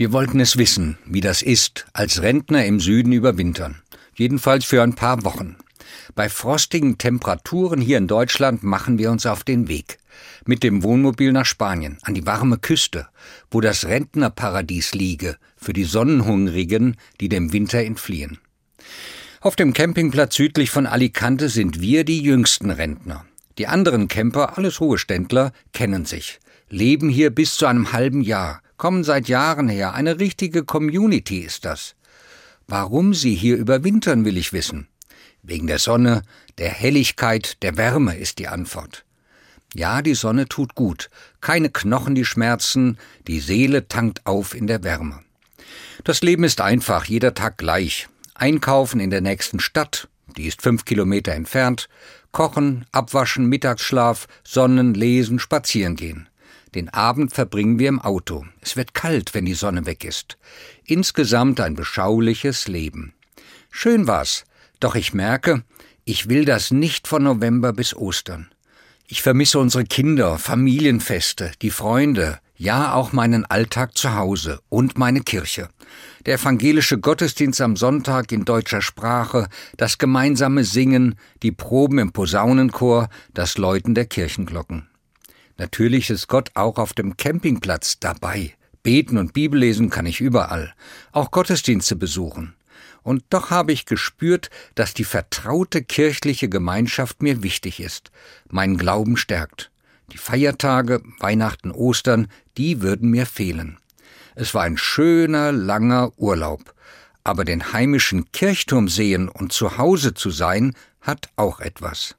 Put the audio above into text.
Wir wollten es wissen, wie das ist, als Rentner im Süden überwintern. Jedenfalls für ein paar Wochen. Bei frostigen Temperaturen hier in Deutschland machen wir uns auf den Weg. Mit dem Wohnmobil nach Spanien, an die warme Küste, wo das Rentnerparadies liege, für die Sonnenhungrigen, die dem Winter entfliehen. Auf dem Campingplatz südlich von Alicante sind wir die jüngsten Rentner. Die anderen Camper, alles Ruheständler, kennen sich, leben hier bis zu einem halben Jahr, kommen seit Jahren her. Eine richtige Community ist das. Warum sie hier überwintern, will ich wissen. Wegen der Sonne, der Helligkeit, der Wärme ist die Antwort. Ja, die Sonne tut gut, keine Knochen, die schmerzen, die Seele tankt auf in der Wärme. Das Leben ist einfach, jeder Tag gleich. Einkaufen in der nächsten Stadt, die ist fünf Kilometer entfernt, kochen, abwaschen, Mittagsschlaf, Sonnen, lesen, spazieren gehen. Den Abend verbringen wir im Auto. Es wird kalt, wenn die Sonne weg ist. Insgesamt ein beschauliches Leben. Schön war's, doch ich merke, ich will das nicht von November bis Ostern. Ich vermisse unsere Kinder, Familienfeste, die Freunde, ja auch meinen Alltag zu Hause und meine Kirche. Der evangelische Gottesdienst am Sonntag in deutscher Sprache, das gemeinsame Singen, die Proben im Posaunenchor, das Läuten der Kirchenglocken. Natürlich ist Gott auch auf dem Campingplatz dabei. Beten und Bibellesen kann ich überall, auch Gottesdienste besuchen. Und doch habe ich gespürt, dass die vertraute kirchliche Gemeinschaft mir wichtig ist, meinen Glauben stärkt. Die Feiertage, Weihnachten, Ostern, die würden mir fehlen. Es war ein schöner, langer Urlaub. Aber den heimischen Kirchturm sehen und zu Hause zu sein, hat auch etwas.